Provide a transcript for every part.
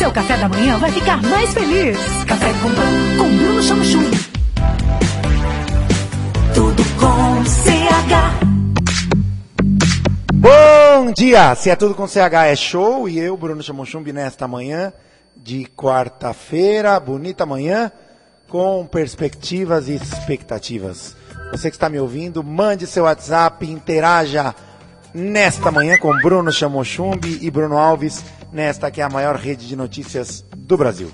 Seu café da manhã vai ficar mais feliz. Café com pão com Bruno Chamo Chum. Tudo com CH. Bom dia! Se é tudo com CH é show e eu, Bruno Chamochumbi, nesta manhã de quarta-feira, bonita manhã, com perspectivas e expectativas. Você que está me ouvindo, mande seu WhatsApp, interaja nesta manhã com Bruno Chamochumbi e Bruno Alves, nesta que é a maior rede de notícias do Brasil.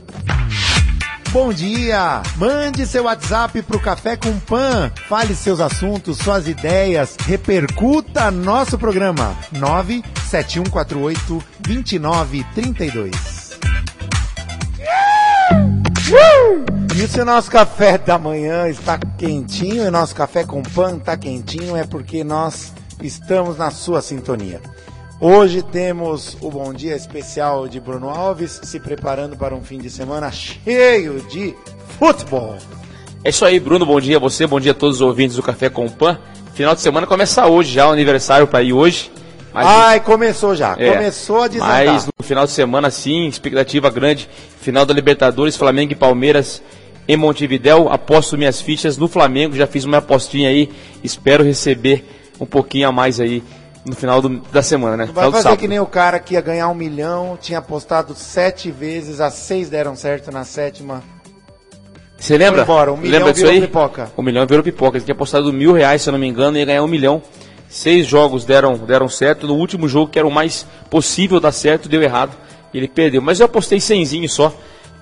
Bom dia! Mande seu WhatsApp pro Café com Pan. Fale seus assuntos, suas ideias, repercuta nosso programa. 97148 2932. E se o nosso café da manhã está quentinho e o nosso café com pan está quentinho, é porque nós estamos na sua sintonia. Hoje temos o bom dia especial de Bruno Alves, se preparando para um fim de semana cheio de futebol. É isso aí, Bruno. Bom dia a você, bom dia a todos os ouvintes do Café com Pan. Final de semana começa hoje já, o aniversário para ir hoje. Mas, Ai, começou já, é, começou a desandar. Mas no final de semana, sim, expectativa grande. Final da Libertadores, Flamengo e Palmeiras em Montevidéu. Aposto minhas fichas no Flamengo, já fiz uma apostinha aí. Espero receber um pouquinho a mais aí no final do, da semana, né? Não vai fazer que nem o cara que ia ganhar um milhão, tinha apostado sete vezes, as seis deram certo na sétima. Você lembra? Foi embora, um milhão lembra virou disso aí? pipoca. Um milhão virou pipoca. Ele tinha apostado mil reais, se eu não me engano, e ia ganhar um milhão. Seis jogos deram, deram certo. No último jogo, que era o mais possível dar certo, deu errado. E ele perdeu. Mas eu apostei cenzinho só,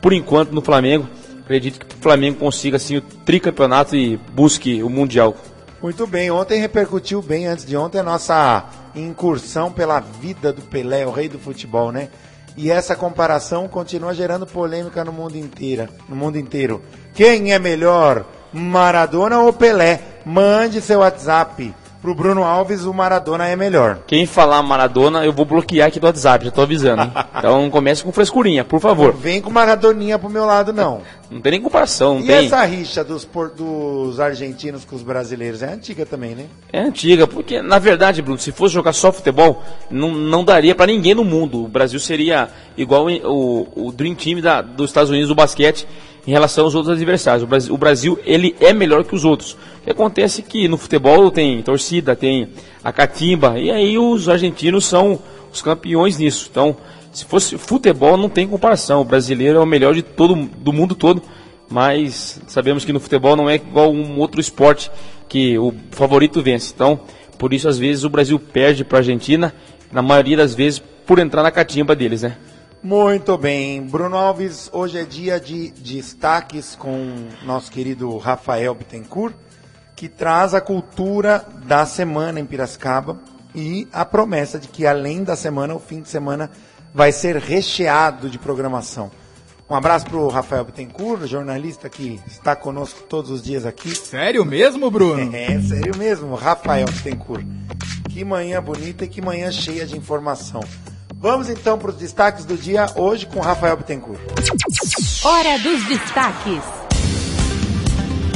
por enquanto, no Flamengo. Acredito que o Flamengo consiga assim o tricampeonato e busque o Mundial. Muito bem, ontem repercutiu bem antes de ontem a nossa incursão pela vida do Pelé, o rei do futebol, né? E essa comparação continua gerando polêmica no mundo inteiro, no mundo inteiro. Quem é melhor, Maradona ou Pelé? Mande seu WhatsApp pro Bruno Alves, o Maradona é melhor. Quem falar Maradona, eu vou bloquear aqui do WhatsApp, já tô avisando. Hein? Então comece com frescurinha, por favor. Não vem com Maradoninha pro meu lado, não. Não tem nem comparação, não e tem. essa rixa dos, por, dos argentinos com os brasileiros é antiga também, né? É antiga, porque na verdade, Bruno, se fosse jogar só futebol, não, não daria para ninguém no mundo. O Brasil seria igual o, o Dream Team da, dos Estados Unidos do basquete em relação aos outros adversários. O Brasil, o Brasil, ele é melhor que os outros. O que acontece é que no futebol tem torcida, tem a catimba, e aí os argentinos são os campeões nisso. Então, se fosse futebol, não tem comparação. O brasileiro é o melhor de todo, do mundo todo, mas sabemos que no futebol não é igual um outro esporte que o favorito vence. Então, por isso, às vezes, o Brasil perde para a Argentina, na maioria das vezes, por entrar na catimba deles, né? Muito bem. Bruno Alves, hoje é dia de destaques com nosso querido Rafael Bittencourt, que traz a cultura da semana em Piracicaba e a promessa de que além da semana, o fim de semana vai ser recheado de programação. Um abraço para o Rafael Bittencourt, jornalista que está conosco todos os dias aqui. Sério mesmo, Bruno? É, sério mesmo, Rafael Bittencourt. Que manhã bonita e que manhã cheia de informação. Vamos então para os destaques do dia hoje com Rafael Bittencourt. Hora dos destaques.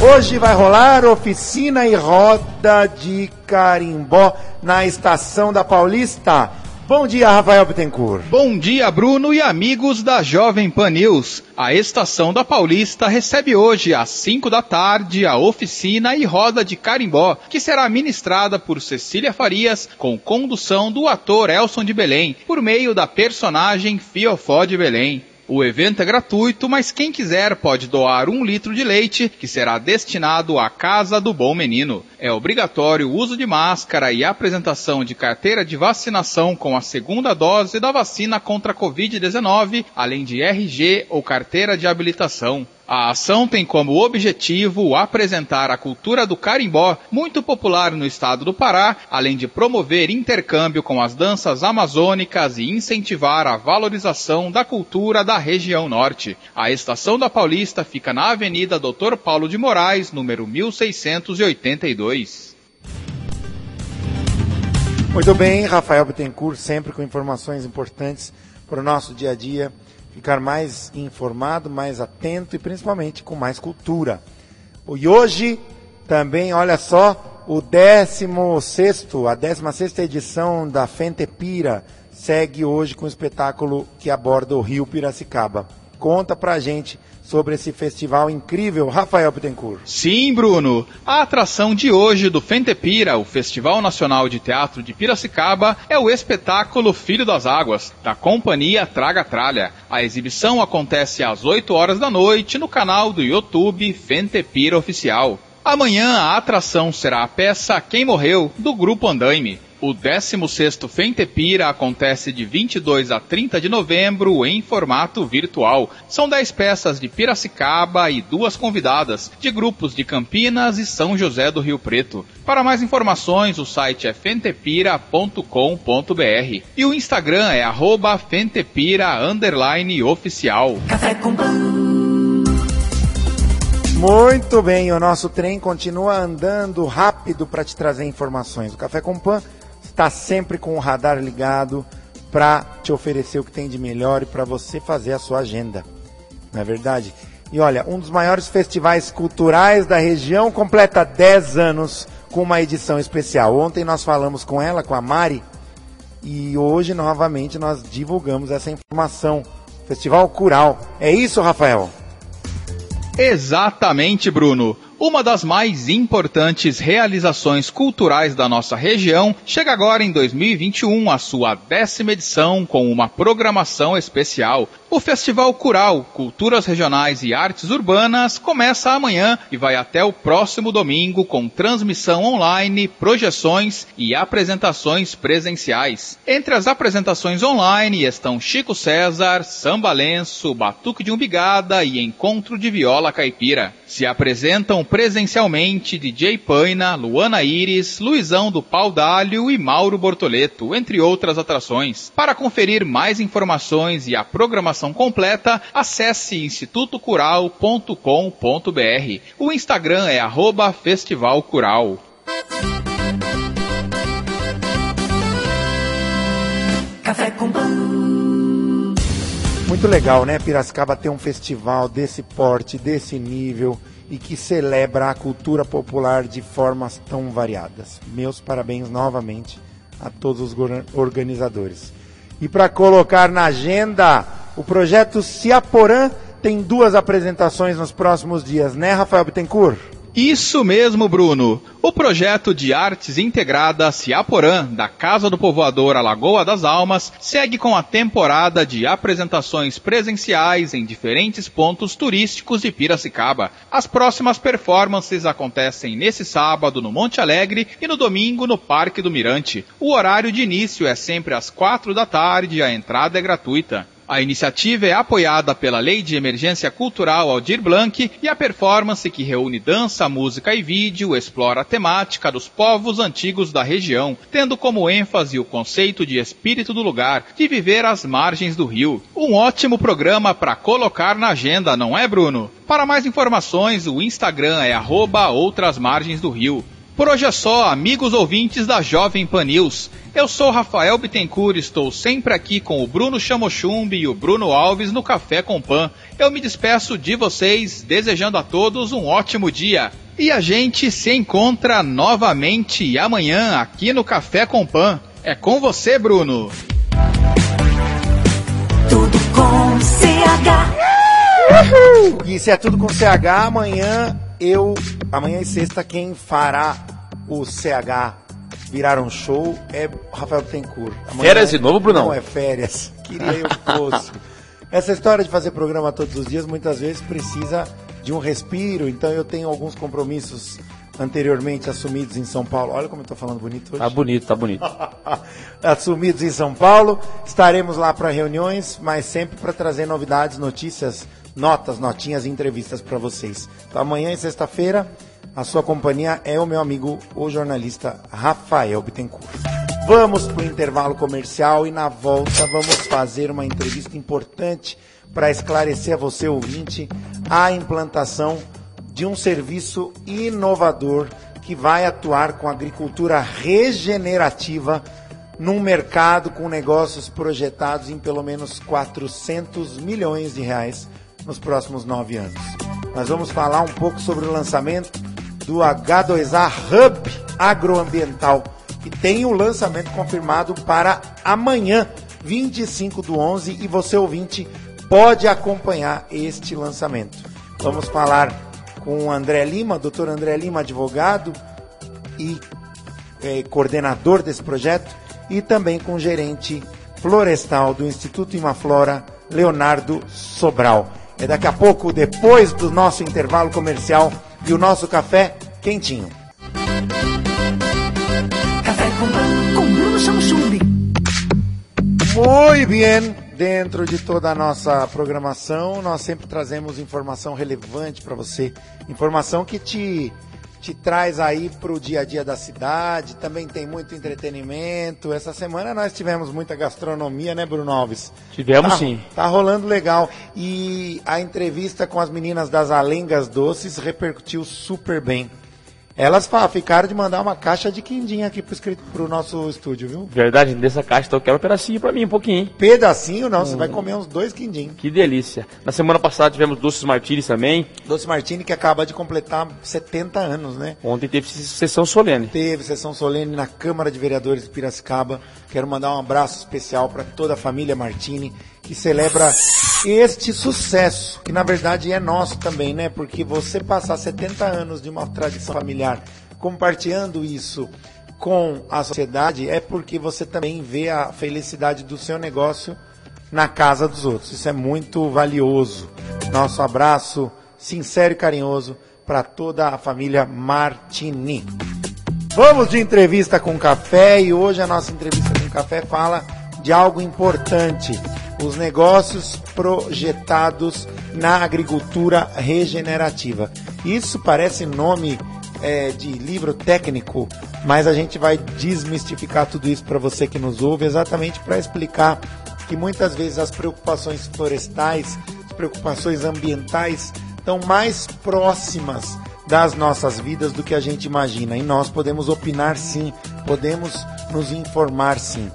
Hoje vai rolar oficina e roda de carimbó na estação da Paulista. Bom dia, Rafael Bittencourt. Bom dia, Bruno e amigos da Jovem Pan News. A estação da Paulista recebe hoje, às 5 da tarde, a oficina e roda de carimbó, que será ministrada por Cecília Farias, com condução do ator Elson de Belém, por meio da personagem Fiofó de Belém. O evento é gratuito, mas quem quiser pode doar um litro de leite, que será destinado à Casa do Bom Menino. É obrigatório o uso de máscara e apresentação de carteira de vacinação com a segunda dose da vacina contra a Covid-19, além de RG ou carteira de habilitação. A ação tem como objetivo apresentar a cultura do carimbó, muito popular no estado do Pará, além de promover intercâmbio com as danças amazônicas e incentivar a valorização da cultura da região norte. A estação da Paulista fica na Avenida Dr. Paulo de Moraes, número 1682. Muito bem, Rafael Bittencourt, sempre com informações importantes para o nosso dia a dia ficar mais informado, mais atento e principalmente com mais cultura. E hoje também, olha só, o 16 a 16 edição da Fentepira, segue hoje com o espetáculo que aborda o Rio Piracicaba. Conta pra gente sobre esse festival incrível, Rafael Bittencourt. Sim, Bruno. A atração de hoje do Fentepira, o Festival Nacional de Teatro de Piracicaba, é o espetáculo Filho das Águas, da companhia Traga Tralha. A exibição acontece às 8 horas da noite no canal do YouTube Fentepira Oficial. Amanhã a atração será a peça Quem Morreu, do Grupo Andaime. O 16º Fentepira acontece de 22 a 30 de novembro em formato virtual. São 10 peças de Piracicaba e duas convidadas, de grupos de Campinas e São José do Rio Preto. Para mais informações, o site é fentepira.com.br e o Instagram é arroba fentepira oficial. Café com pão. Muito bem, o nosso trem continua andando rápido para te trazer informações. O Café com Pan está sempre com o radar ligado para te oferecer o que tem de melhor e para você fazer a sua agenda. Não é verdade? E olha, um dos maiores festivais culturais da região completa 10 anos com uma edição especial. Ontem nós falamos com ela, com a Mari, e hoje novamente nós divulgamos essa informação. Festival Cural. É isso, Rafael? Exatamente, Bruno. Uma das mais importantes realizações culturais da nossa região chega agora em 2021 a sua décima edição com uma programação especial. O Festival Cural, Culturas Regionais e Artes Urbanas começa amanhã e vai até o próximo domingo com transmissão online, projeções e apresentações presenciais. Entre as apresentações online estão Chico César, Samba Lenço, Batuque de Umbigada e Encontro de Viola Caipira. Se apresentam presencialmente DJ Paina, Luana Iris, Luizão do Pau D'Alho e Mauro Bortoleto, entre outras atrações. Para conferir mais informações e a programação completa, acesse institutocural.com.br. O Instagram é arroba Festival Cural. Café com pão. Muito legal, né? Piracicaba ter um festival desse porte, desse nível e que celebra a cultura popular de formas tão variadas. Meus parabéns novamente a todos os organizadores. E para colocar na agenda, o projeto Ciaporã tem duas apresentações nos próximos dias, né, Rafael Bittencourt? Isso mesmo, Bruno. O projeto de artes integrada Ciaporã, da Casa do Povoador à Lagoa das Almas, segue com a temporada de apresentações presenciais em diferentes pontos turísticos de Piracicaba. As próximas performances acontecem nesse sábado no Monte Alegre e no domingo no Parque do Mirante. O horário de início é sempre às quatro da tarde e a entrada é gratuita. A iniciativa é apoiada pela Lei de Emergência Cultural Aldir Blanc e a performance que reúne dança, música e vídeo explora a temática dos povos antigos da região, tendo como ênfase o conceito de espírito do lugar, de viver às margens do rio. Um ótimo programa para colocar na agenda, não é, Bruno? Para mais informações, o Instagram é arroba Por hoje é só, amigos ouvintes da Jovem Pan News. Eu sou Rafael Bittencourt, estou sempre aqui com o Bruno Chamochumbi e o Bruno Alves no Café com Pan. Eu me despeço de vocês, desejando a todos um ótimo dia. E a gente se encontra novamente amanhã aqui no Café com Pan. É com você, Bruno. Tudo com CH. E se é tudo com CH, amanhã eu. Amanhã e sexta, quem fará o CH virar um show é Rafael. Amanhã Férias de novo, Brunão? Não é férias. Queria eu fosse. Essa história de fazer programa todos os dias muitas vezes precisa de um respiro, então eu tenho alguns compromissos anteriormente assumidos em São Paulo. Olha como eu tô falando bonito hoje. Tá bonito, tá bonito. assumidos em São Paulo. Estaremos lá para reuniões, mas sempre para trazer novidades, notícias, notas, notinhas entrevistas para vocês. Então, amanhã e sexta-feira, a sua companhia é o meu amigo, o jornalista Rafael Bittencourt. Vamos para o intervalo comercial e na volta vamos fazer uma entrevista importante para esclarecer a você, ouvinte, a implantação de um serviço inovador que vai atuar com agricultura regenerativa num mercado com negócios projetados em pelo menos 400 milhões de reais nos próximos nove anos. Nós vamos falar um pouco sobre o lançamento do H2A Hub Agroambiental, que tem o lançamento confirmado para amanhã. 25 do 11 e você ouvinte pode acompanhar este lançamento. Vamos falar com o André Lima, doutor André Lima, advogado e eh, coordenador desse projeto, e também com o gerente florestal do Instituto Imaflora, Leonardo Sobral. É daqui a pouco, depois do nosso intervalo comercial e o nosso café quentinho. Café com, com Bruno Samsung. Muito bem, dentro de toda a nossa programação, nós sempre trazemos informação relevante para você, informação que te te traz aí para o dia a dia da cidade, também tem muito entretenimento. Essa semana nós tivemos muita gastronomia, né, Bruno Alves? Tivemos tá, sim. Tá rolando legal. E a entrevista com as meninas das Alengas Doces repercutiu super bem. Elas ficaram de mandar uma caixa de quindim aqui pro, pro nosso estúdio, viu? Verdade, dessa caixa, então eu quero um pedacinho pra mim, um pouquinho, hein? Pedacinho não, você vai comer uns dois quindim. Que delícia. Na semana passada tivemos doces martinis também. Doce Martini que acaba de completar 70 anos, né? Ontem teve sessão solene. Teve sessão solene na Câmara de Vereadores de Piracicaba. Quero mandar um abraço especial para toda a família Martini que celebra este sucesso, que na verdade é nosso também, né? Porque você passar 70 anos de uma tradição familiar compartilhando isso com a sociedade é porque você também vê a felicidade do seu negócio na casa dos outros. Isso é muito valioso. Nosso abraço sincero e carinhoso para toda a família Martini. Vamos de entrevista com café e hoje a nossa entrevista com café fala de algo importante: os negócios projetados na agricultura regenerativa. Isso parece nome é, de livro técnico, mas a gente vai desmistificar tudo isso para você que nos ouve, exatamente para explicar que muitas vezes as preocupações florestais, as preocupações ambientais estão mais próximas das nossas vidas do que a gente imagina. E nós podemos opinar sim, podemos nos informar sim.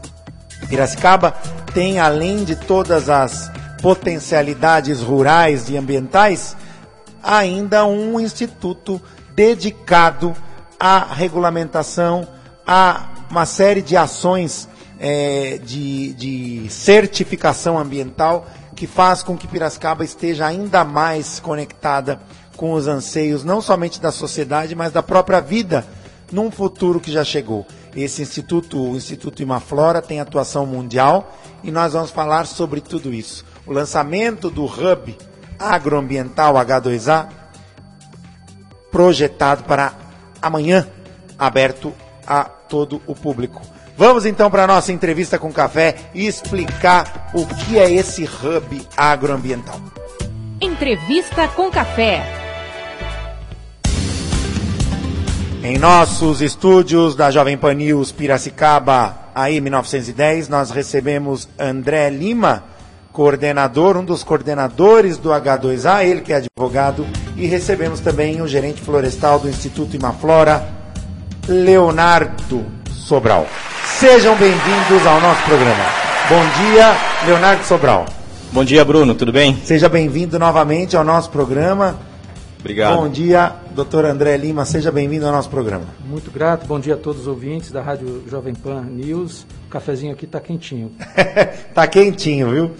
Piracicaba tem, além de todas as potencialidades rurais e ambientais, ainda um instituto dedicado à regulamentação, a uma série de ações eh, de, de certificação ambiental que faz com que Piracicaba esteja ainda mais conectada com os anseios não somente da sociedade, mas da própria vida num futuro que já chegou. Esse instituto, o Instituto Imaflora, tem atuação mundial e nós vamos falar sobre tudo isso. O lançamento do Hub Agroambiental H2A, projetado para amanhã, aberto a todo o público. Vamos então para a nossa entrevista com café e explicar o que é esse Hub Agroambiental. Entrevista com Café. Em nossos estúdios da Jovem Pan News Piracicaba, aí 1910, nós recebemos André Lima, coordenador, um dos coordenadores do H2A, ele que é advogado, e recebemos também o gerente florestal do Instituto Imaflora, Leonardo Sobral. Sejam bem-vindos ao nosso programa. Bom dia, Leonardo Sobral. Bom dia, Bruno, tudo bem? Seja bem-vindo novamente ao nosso programa. Obrigado. Bom dia, doutor André Lima, seja bem-vindo ao nosso programa. Muito grato, bom dia a todos os ouvintes da Rádio Jovem Pan News. O cafezinho aqui está quentinho. tá quentinho, viu?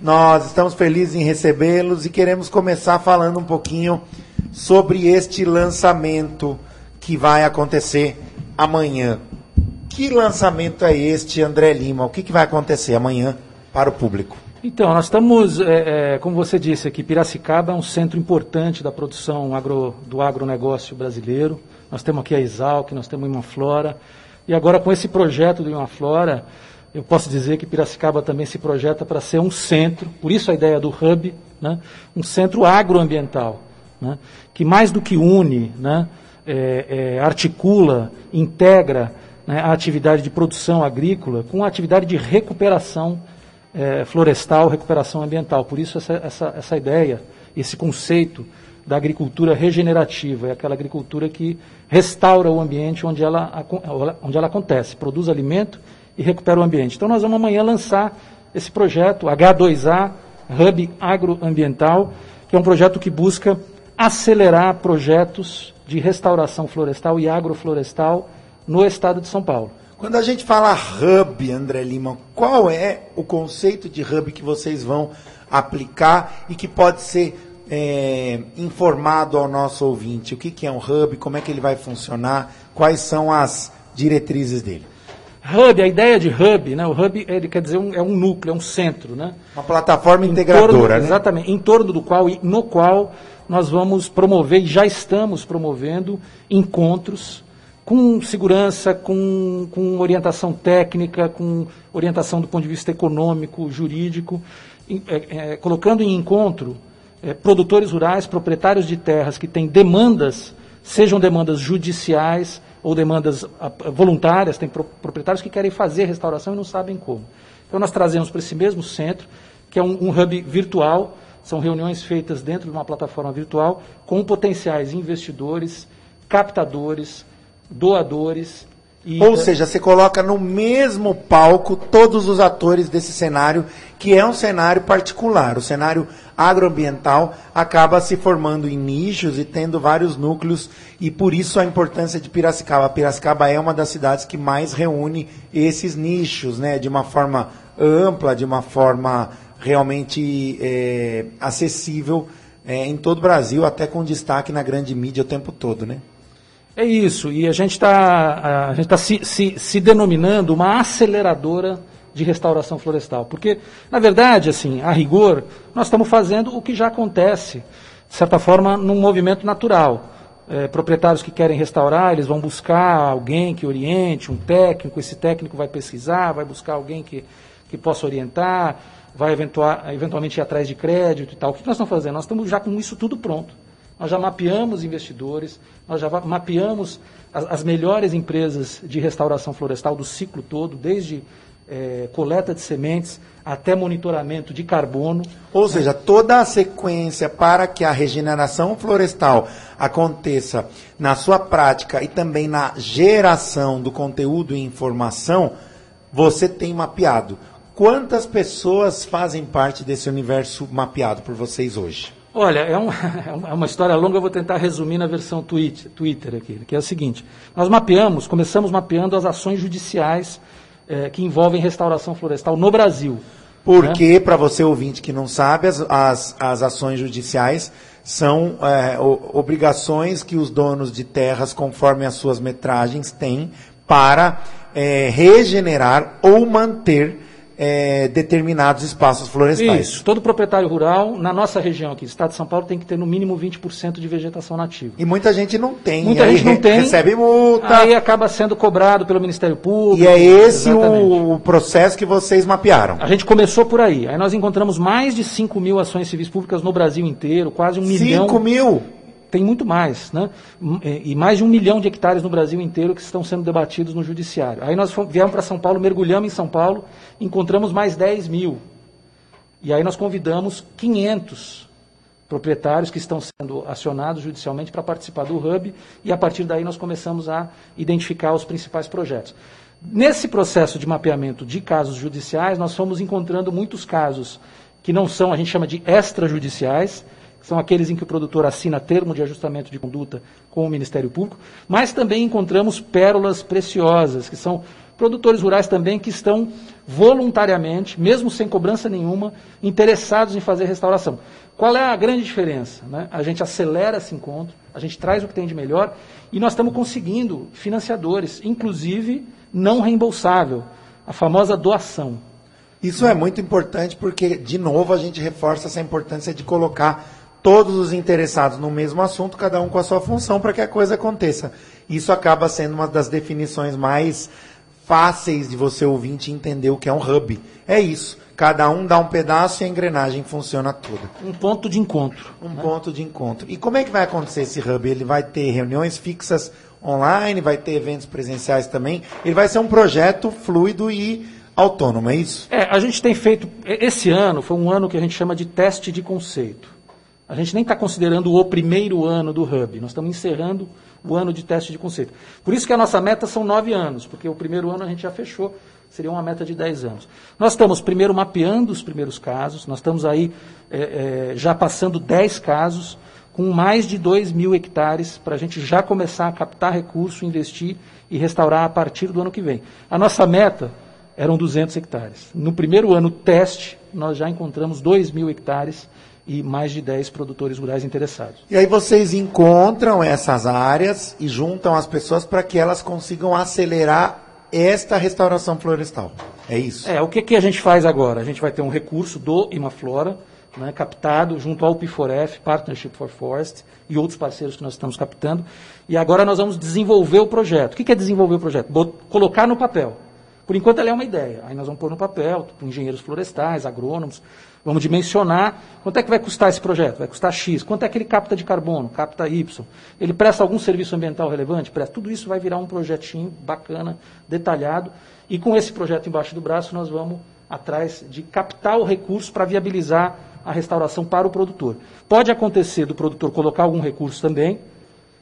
Nós estamos felizes em recebê-los e queremos começar falando um pouquinho sobre este lançamento que vai acontecer amanhã. Que lançamento é este, André Lima? O que, que vai acontecer amanhã para o público? Então, nós estamos, é, é, como você disse aqui, Piracicaba é um centro importante da produção agro, do agronegócio brasileiro. Nós temos aqui a Exalc, nós temos uma Flora. E agora, com esse projeto do Imaflora, eu posso dizer que Piracicaba também se projeta para ser um centro, por isso a ideia do hub, né, um centro agroambiental, né, que mais do que une, né, é, é, articula, integra né, a atividade de produção agrícola com a atividade de recuperação é, florestal, recuperação ambiental. Por isso essa, essa, essa ideia, esse conceito da agricultura regenerativa, é aquela agricultura que restaura o ambiente onde ela, onde ela acontece, produz alimento e recupera o ambiente. Então nós vamos amanhã lançar esse projeto H2A, Hub Agroambiental, que é um projeto que busca acelerar projetos de restauração florestal e agroflorestal no estado de São Paulo. Quando a gente fala hub, André Lima, qual é o conceito de hub que vocês vão aplicar e que pode ser é, informado ao nosso ouvinte? O que, que é um hub, como é que ele vai funcionar, quais são as diretrizes dele? Hub, a ideia de hub, né? O hub ele quer dizer um, é um núcleo, é um centro, né? Uma plataforma integradora, torno- né? Exatamente, em torno do qual e no qual nós vamos promover e já estamos promovendo encontros com segurança, com, com orientação técnica, com orientação do ponto de vista econômico, jurídico, é, é, colocando em encontro é, produtores rurais, proprietários de terras que têm demandas, sejam demandas judiciais ou demandas ah, voluntárias, tem pro- proprietários que querem fazer restauração e não sabem como. Então nós trazemos para esse mesmo centro, que é um, um hub virtual, são reuniões feitas dentro de uma plataforma virtual com potenciais investidores, captadores, doadores. E, Ou seja, você coloca no mesmo palco todos os atores desse cenário, que é um cenário particular. O cenário agroambiental acaba se formando em nichos e tendo vários núcleos, e por isso a importância de Piracicaba. Piracicaba é uma das cidades que mais reúne esses nichos, né, de uma forma ampla, de uma forma realmente é, acessível é, em todo o Brasil, até com destaque na grande mídia o tempo todo, né? É isso, e a gente está tá se, se, se denominando uma aceleradora de restauração florestal. Porque, na verdade, assim, a rigor, nós estamos fazendo o que já acontece, de certa forma, num movimento natural. É, proprietários que querem restaurar, eles vão buscar alguém que oriente, um técnico, esse técnico vai pesquisar, vai buscar alguém que, que possa orientar, vai eventualmente ir atrás de crédito e tal. O que nós estamos fazendo? Nós estamos já com isso tudo pronto. Nós já mapeamos investidores, nós já mapeamos as, as melhores empresas de restauração florestal do ciclo todo, desde eh, coleta de sementes até monitoramento de carbono. Ou seja, toda a sequência para que a regeneração florestal aconteça na sua prática e também na geração do conteúdo e informação, você tem mapeado. Quantas pessoas fazem parte desse universo mapeado por vocês hoje? Olha, é, um- é uma história longa, eu vou tentar resumir na versão tweet, Twitter aqui, que é o seguinte. Nós mapeamos, começamos mapeando as ações judiciais eh, que envolvem restauração florestal no Brasil. Porque, para você ouvinte que não sabe, as, as, as ações judiciais são é, obrigações que os donos de terras, conforme as suas metragens, têm para é, regenerar ou manter é, determinados espaços florestais. Isso. Todo proprietário rural, na nossa região aqui, Estado de São Paulo, tem que ter no mínimo 20% de vegetação nativa. E muita gente não tem. Muita aí gente não tem. Recebe multa. Aí acaba sendo cobrado pelo Ministério Público. e é esse o, o processo que vocês mapearam. A gente começou por aí. Aí nós encontramos mais de 5 mil ações civis públicas no Brasil inteiro, quase um milhão. 5 mil. Tem muito mais, né? M- E mais de um milhão de hectares no Brasil inteiro que estão sendo debatidos no Judiciário. Aí nós viemos para São Paulo, mergulhamos em São Paulo, encontramos mais 10 mil. E aí nós convidamos 500 proprietários que estão sendo acionados judicialmente para participar do Hub, e a partir daí nós começamos a identificar os principais projetos. Nesse processo de mapeamento de casos judiciais, nós fomos encontrando muitos casos que não são, a gente chama de extrajudiciais, são aqueles em que o produtor assina termo de ajustamento de conduta com o Ministério Público, mas também encontramos pérolas preciosas, que são produtores rurais também que estão voluntariamente, mesmo sem cobrança nenhuma, interessados em fazer restauração. Qual é a grande diferença? né? A gente acelera esse encontro, a gente traz o que tem de melhor e nós estamos conseguindo financiadores, inclusive não reembolsável, a famosa doação. Isso é muito importante porque, de novo, a gente reforça essa importância de colocar todos os interessados no mesmo assunto, cada um com a sua função, para que a coisa aconteça. Isso acaba sendo uma das definições mais fáceis de você ouvinte entender o que é um hub. É isso. Cada um dá um pedaço e a engrenagem funciona toda. Um ponto de encontro. Um ponto de encontro. E como é que vai acontecer esse hub? Ele vai ter reuniões fixas online, vai ter eventos presenciais também. Ele vai ser um projeto fluido e autônomo, é isso? É, a gente tem feito. Esse ano foi um ano que a gente chama de teste de conceito. A gente nem está considerando o primeiro ano do Hub, nós estamos encerrando o ano de teste de conceito. Por isso que a nossa meta são nove anos, porque o primeiro ano a gente já fechou, seria uma meta de dez anos. Nós estamos primeiro mapeando os primeiros casos, nós estamos aí é, é, já passando dez casos, com mais de 2 mil hectares para a gente já começar a captar recurso, investir e restaurar a partir do ano que vem. A nossa meta eram 200 hectares. No primeiro ano teste, nós já encontramos 2 mil hectares e mais de 10 produtores rurais interessados. E aí vocês encontram essas áreas e juntam as pessoas para que elas consigam acelerar esta restauração florestal. É isso? É, o que, que a gente faz agora? A gente vai ter um recurso do Imaflora, né, captado junto ao P4F, Partnership for Forest, e outros parceiros que nós estamos captando. E agora nós vamos desenvolver o projeto. O que, que é desenvolver o projeto? Bot colocar no papel. Por enquanto ela é uma ideia. Aí nós vamos pôr no papel, com engenheiros florestais, agrônomos, vamos dimensionar quanto é que vai custar esse projeto. Vai custar X. Quanto é que ele capta de carbono? Capta Y. Ele presta algum serviço ambiental relevante? Presta. Tudo isso vai virar um projetinho bacana, detalhado. E com esse projeto embaixo do braço, nós vamos atrás de captar o recurso para viabilizar a restauração para o produtor. Pode acontecer do produtor colocar algum recurso também,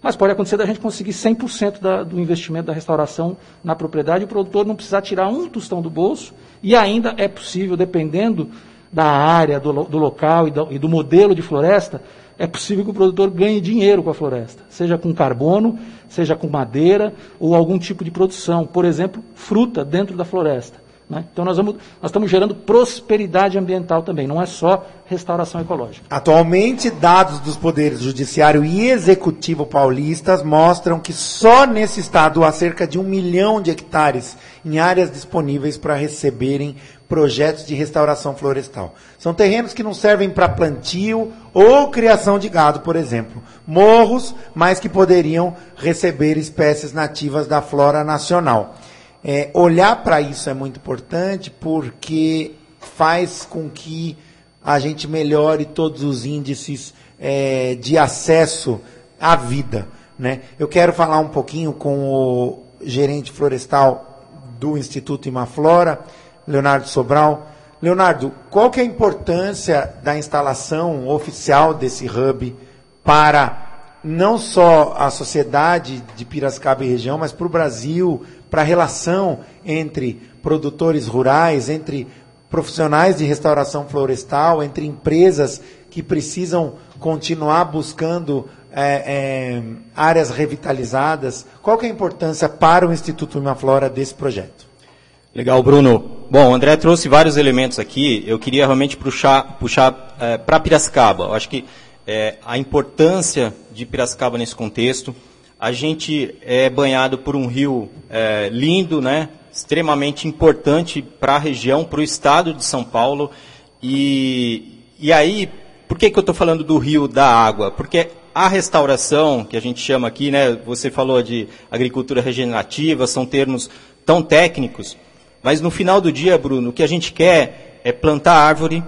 mas pode acontecer da gente conseguir 100% da, do investimento da restauração na propriedade e o produtor não precisar tirar um tostão do bolso e ainda é possível, dependendo da área, do, do local e do, e do modelo de floresta, é possível que o produtor ganhe dinheiro com a floresta, seja com carbono, seja com madeira ou algum tipo de produção, por exemplo, fruta dentro da floresta. Né? Então nós, vamos, nós estamos gerando prosperidade ambiental também, não é só restauração ecológica. Atualmente, dados dos poderes judiciário e executivo paulistas mostram que só nesse estado há cerca de um milhão de hectares em áreas disponíveis para receberem projetos de restauração florestal. São terrenos que não servem para plantio ou criação de gado, por exemplo. Morros, mas que poderiam receber espécies nativas da flora nacional. É, olhar para isso é muito importante porque faz com que a gente melhore todos os índices é, de acesso à vida. Né? Eu quero falar um pouquinho com o gerente florestal do Instituto Imaflora, Leonardo Sobral. Leonardo, qual que é a importância da instalação oficial desse hub para não só a sociedade de Piracicaba e região, mas para o Brasil, para a relação entre produtores rurais, entre profissionais de restauração florestal, entre empresas que precisam continuar buscando é, é, áreas revitalizadas. Qual que é a importância para o Instituto Imaflora desse projeto? Legal, Bruno. Bom, o André trouxe vários elementos aqui. Eu queria realmente puxar, puxar é, para Piracicaba. Eu acho que é, a importância de Piracicaba nesse contexto. A gente é banhado por um rio é, lindo, né, extremamente importante para a região, para o estado de São Paulo. E, e aí, por que, que eu estou falando do rio da água? Porque a restauração, que a gente chama aqui, né, você falou de agricultura regenerativa, são termos tão técnicos, mas no final do dia, Bruno, o que a gente quer é plantar árvore,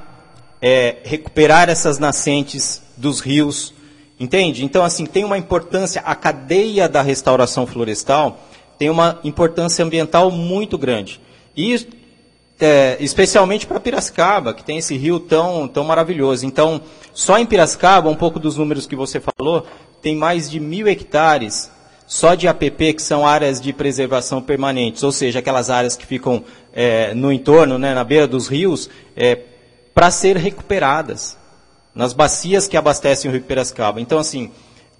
é recuperar essas nascentes dos rios, entende? Então, assim, tem uma importância, a cadeia da restauração florestal tem uma importância ambiental muito grande. E é, especialmente para Piracicaba, que tem esse rio tão, tão maravilhoso. Então, só em Piracicaba, um pouco dos números que você falou, tem mais de mil hectares só de APP, que são áreas de preservação permanentes, ou seja, aquelas áreas que ficam é, no entorno, né, na beira dos rios, é, para ser recuperadas nas bacias que abastecem o Rio Piracicaba. Então, assim,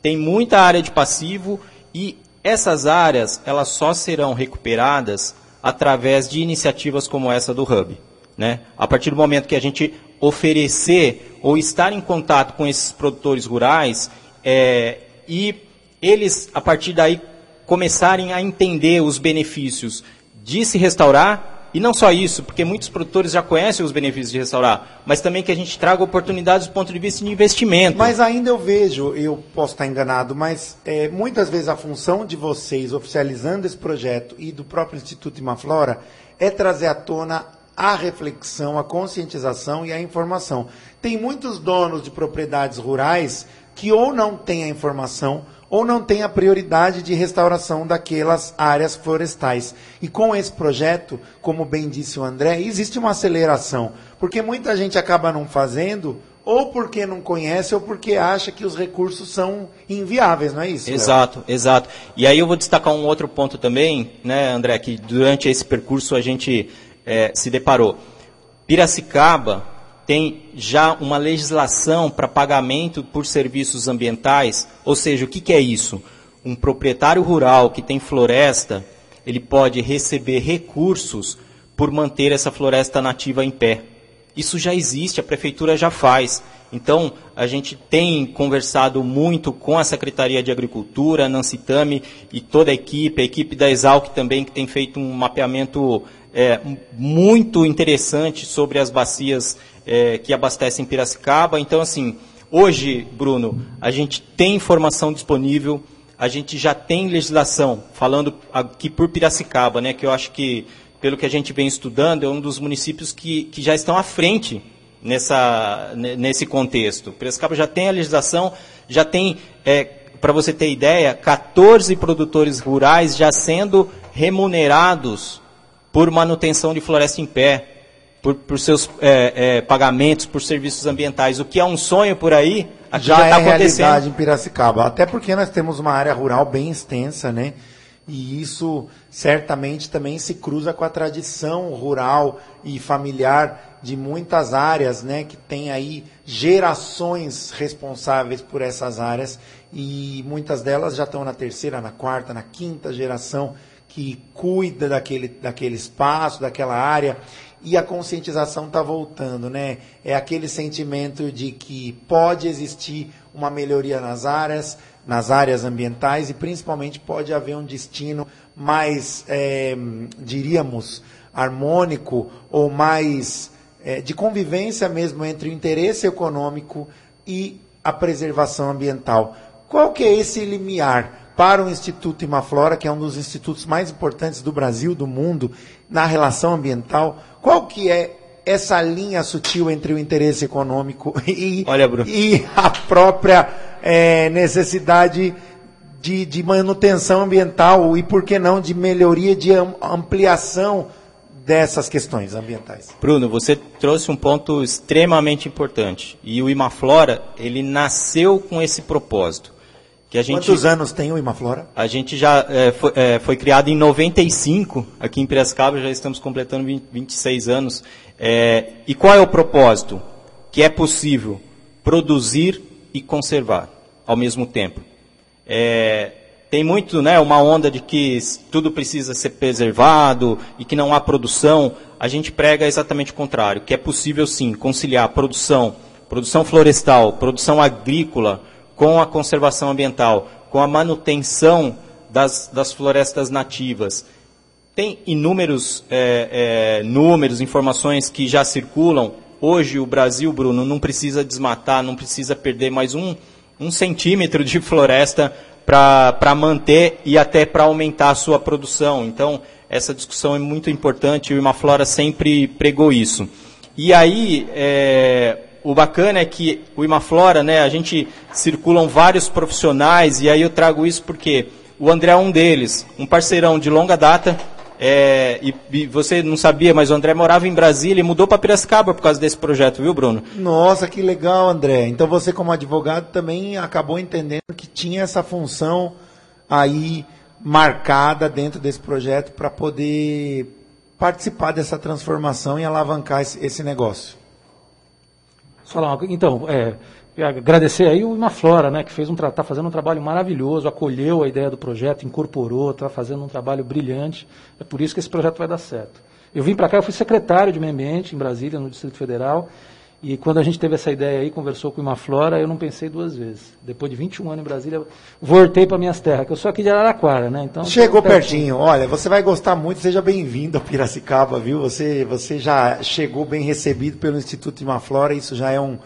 tem muita área de passivo e essas áreas elas só serão recuperadas através de iniciativas como essa do Hub. Né? A partir do momento que a gente oferecer ou estar em contato com esses produtores rurais é, e eles, a partir daí, começarem a entender os benefícios de se restaurar e não só isso, porque muitos produtores já conhecem os benefícios de restaurar, mas também que a gente traga oportunidades do ponto de vista de investimento. Mas ainda eu vejo, eu posso estar enganado, mas é, muitas vezes a função de vocês oficializando esse projeto e do próprio Instituto Imaflora é trazer à tona a reflexão, a conscientização e a informação. Tem muitos donos de propriedades rurais que ou não têm a informação ou não têm a prioridade de restauração daquelas áreas florestais. E com esse projeto, como bem disse o André, existe uma aceleração, porque muita gente acaba não fazendo, ou porque não conhece, ou porque acha que os recursos são inviáveis, não é isso? Exato, exato. E aí eu vou destacar um outro ponto também, né, André, que durante esse percurso a gente é, se deparou. Piracicaba tem já uma legislação para pagamento por serviços ambientais, ou seja, o que, que é isso? Um proprietário rural que tem floresta, ele pode receber recursos por manter essa floresta nativa em pé. Isso já existe, a prefeitura já faz. Então, a gente tem conversado muito com a Secretaria de Agricultura, Nancy Tami e toda a equipe, a equipe da Exalc também, que tem feito um mapeamento é, muito interessante sobre as bacias é, que abastecem Piracicaba. Então, assim, hoje, Bruno, a gente tem informação disponível, a gente já tem legislação, falando aqui por Piracicaba, né, que eu acho que pelo que a gente vem estudando, é um dos municípios que, que já estão à frente nessa, nesse contexto. Piracicaba já tem a legislação, já tem, é, para você ter ideia, 14 produtores rurais já sendo remunerados por manutenção de floresta em pé, por, por seus é, é, pagamentos por serviços ambientais. O que é um sonho por aí, já, já tá é acontecendo. realidade em Piracicaba. Até porque nós temos uma área rural bem extensa, né? E isso certamente também se cruza com a tradição rural e familiar de muitas áreas, né, que tem aí gerações responsáveis por essas áreas e muitas delas já estão na terceira, na quarta, na quinta geração que cuida daquele, daquele espaço, daquela área e a conscientização está voltando, né? É aquele sentimento de que pode existir uma melhoria nas áreas, nas áreas ambientais e principalmente pode haver um destino mais, é, diríamos, harmônico ou mais é, de convivência mesmo entre o interesse econômico e a preservação ambiental. Qual que é esse limiar para o Instituto Imaflora, que é um dos institutos mais importantes do Brasil, do mundo, na relação ambiental? Qual que é essa linha sutil entre o interesse econômico e, Olha, e a própria é, necessidade de, de, manutenção ambiental e, por que não, de melhoria, de ampliação dessas questões ambientais. Bruno, você trouxe um ponto extremamente importante. E o Imaflora, ele nasceu com esse propósito. Que a gente, Quantos anos tem o Imaflora? A gente já é, foi, é, foi, criado em 95, aqui em Piracicaba, já estamos completando 20, 26 anos. É, e qual é o propósito? Que é possível produzir e conservar ao mesmo tempo. É, tem muito, né, uma onda de que tudo precisa ser preservado e que não há produção. A gente prega exatamente o contrário, que é possível sim conciliar produção, produção florestal, produção agrícola com a conservação ambiental, com a manutenção das, das florestas nativas. Tem inúmeros é, é, números, informações que já circulam. Hoje o Brasil, Bruno, não precisa desmatar, não precisa perder mais um, um centímetro de floresta para manter e até para aumentar a sua produção. Então, essa discussão é muito importante e o Imaflora sempre pregou isso. E aí, é, o bacana é que o Imaflora, né, a gente circulam vários profissionais e aí eu trago isso porque o André é um deles, um parceirão de longa data, é, e, e, você não sabia, mas o André morava em Brasília e mudou para Piracicaba por causa desse projeto, viu, Bruno? Nossa, que legal, André. Então você, como advogado, também acabou entendendo que tinha essa função aí marcada dentro desse projeto para poder participar dessa transformação e alavancar esse, esse negócio. Então, é, agradecer aí o Imaflora, né, que fez um está fazendo um trabalho maravilhoso, acolheu a ideia do projeto, incorporou, está fazendo um trabalho brilhante. É por isso que esse projeto vai dar certo. Eu vim para cá, eu fui secretário de meio ambiente em Brasília, no Distrito Federal, e quando a gente teve essa ideia aí, conversou com o Imaflora, eu não pensei duas vezes. Depois de 21 anos em Brasília, voltei para minhas terras, que eu sou aqui de Araraquara, né? Então, Chegou pertinho. pertinho. Olha, você vai gostar muito, seja bem-vindo a Piracicaba, viu? Você, você já chegou bem recebido pelo Instituto Imaflora, isso já é um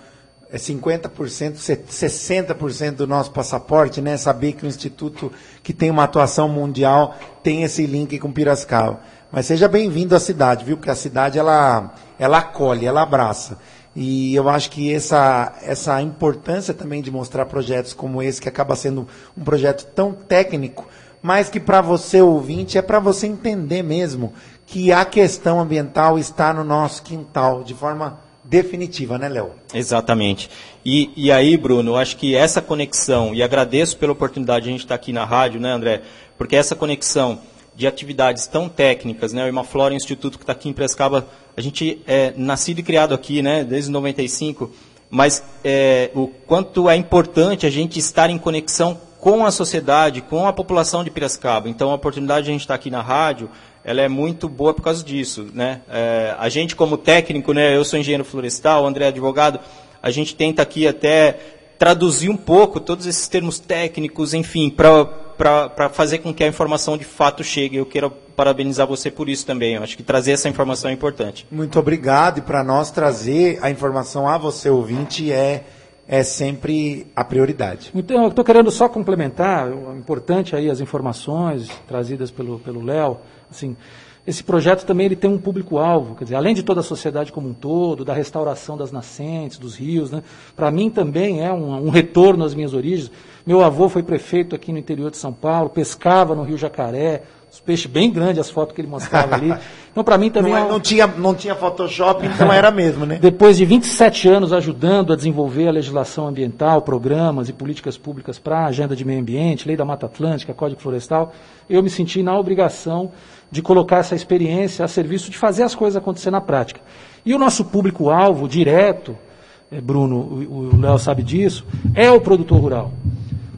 é 50%, 60% do nosso passaporte, né? Saber que o instituto que tem uma atuação mundial tem esse link com Piracicaba. Mas seja bem-vindo à cidade, viu? Porque a cidade ela ela acolhe, ela abraça. E eu acho que essa essa importância também de mostrar projetos como esse que acaba sendo um projeto tão técnico, mas que para você ouvinte é para você entender mesmo que a questão ambiental está no nosso quintal de forma definitiva, né, Léo? Exatamente. E, e aí, Bruno, acho que essa conexão, e agradeço pela oportunidade de a gente estar aqui na rádio, né, André? Porque essa conexão de atividades tão técnicas, né? O Imaflora, o instituto que está aqui em Prescaba, a gente é nascido e criado aqui, né? Desde 95, mas é, o quanto é importante a gente estar em conexão com a sociedade, com a população de Piracicaba. Então, a oportunidade de a gente estar aqui na rádio, ela é muito boa por causa disso, né? É, a gente como técnico, né? Eu sou engenheiro florestal, o André é advogado, a gente tenta aqui até traduzir um pouco todos esses termos técnicos, enfim, para fazer com que a informação de fato chegue. Eu quero parabenizar você por isso também. Eu acho que trazer essa informação é importante. Muito obrigado. E para nós trazer a informação a você, ouvinte, é, é sempre a prioridade. Então, eu estou querendo só complementar, importante aí as informações trazidas pelo Léo. Pelo assim, esse projeto também ele tem um público-alvo, quer dizer, além de toda a sociedade como um todo, da restauração das nascentes, dos rios, né, para mim também é um, um, retorno às minhas origens. Meu avô foi prefeito aqui no interior de São Paulo, pescava no Rio Jacaré, os peixes bem grandes, as fotos que ele mostrava ali. Então, para mim também. Não, é, não, tinha, não tinha Photoshop, então era mesmo, né? Depois de 27 anos ajudando a desenvolver a legislação ambiental, programas e políticas públicas para a agenda de meio ambiente, lei da Mata Atlântica, Código Florestal, eu me senti na obrigação de colocar essa experiência a serviço de fazer as coisas acontecer na prática. E o nosso público-alvo direto, eh, Bruno, o Léo sabe disso, é o produtor rural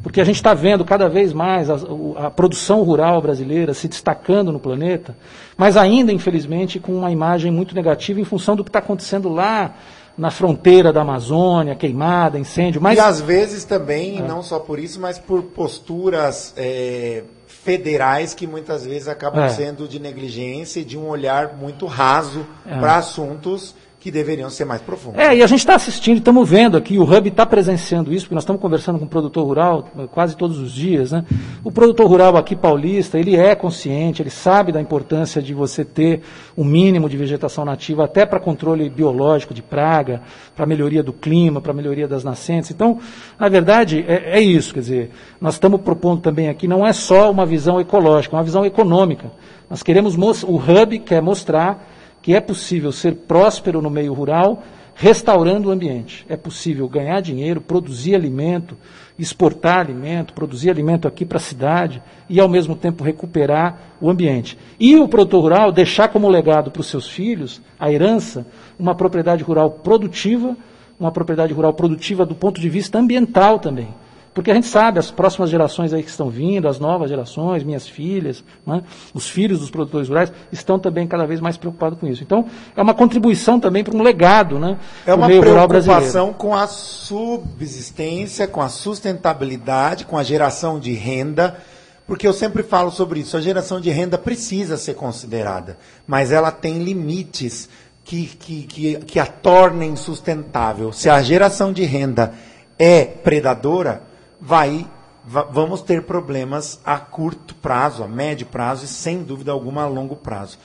porque a gente está vendo cada vez mais a, a, produção rural brasileira se destacando no planeta, mas ainda, infelizmente, com uma imagem muito negativa em função do que está acontecendo lá na fronteira da Amazônia, queimada, incêndio. Mas... E às vezes também, é. não só por isso, mas por posturas é, federais que muitas vezes acabam é. sendo de negligência e de um olhar muito raso é. para assuntos que deveriam ser mais profundos. É, e a gente está assistindo, estamos vendo aqui, o Hub está presenciando isso, porque nós estamos conversando com o produtor rural eh, quase todos os dias. Né? O produtor rural aqui paulista, ele é consciente, ele sabe da importância de você ter o um mínimo de vegetação nativa, até para controle biológico de praga, para melhoria do clima, para melhoria das nascentes. Então, na verdade, é, é isso, quer dizer, nós estamos propondo também aqui, não é só uma visão ecológica, é uma visão econômica. Nós queremos, o Hub quer mostrar que é possível ser próspero no meio rural restaurando o ambiente. É possível ganhar dinheiro, produzir alimento, exportar alimento, produzir alimento aqui para a cidade e, ao mesmo tempo, recuperar o ambiente. E o produtor rural deixar como legado para os seus filhos, a herança, uma propriedade rural produtiva, uma propriedade rural produtiva do ponto de vista ambiental também. Porque a gente sabe, as próximas gerações aí que estão vindo, as novas gerações, minhas filhas, né, os filhos dos produtores rurais, estão também cada vez mais preocupados com isso. Então, é uma contribuição também para um legado né, é uma preocupação com a subsistência, com a sustentabilidade, com a geração de renda, porque eu sempre falo sobre isso. A geração de renda precisa ser considerada, mas ela tem limites que, que, que, que a tornem sustentável. Se a geração de renda é predadora, vai vamos ter problemas a curto prazo, a médio prazo e sem dúvida alguma a longo prazo.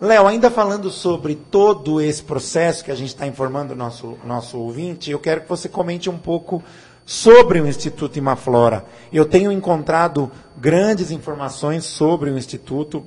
Léo, ainda falando sobre todo esse processo que a gente está informando o nosso, nosso ouvinte, eu quero que você comente um pouco sobre o Instituto Imaflora. Eu tenho encontrado grandes informações sobre o Instituto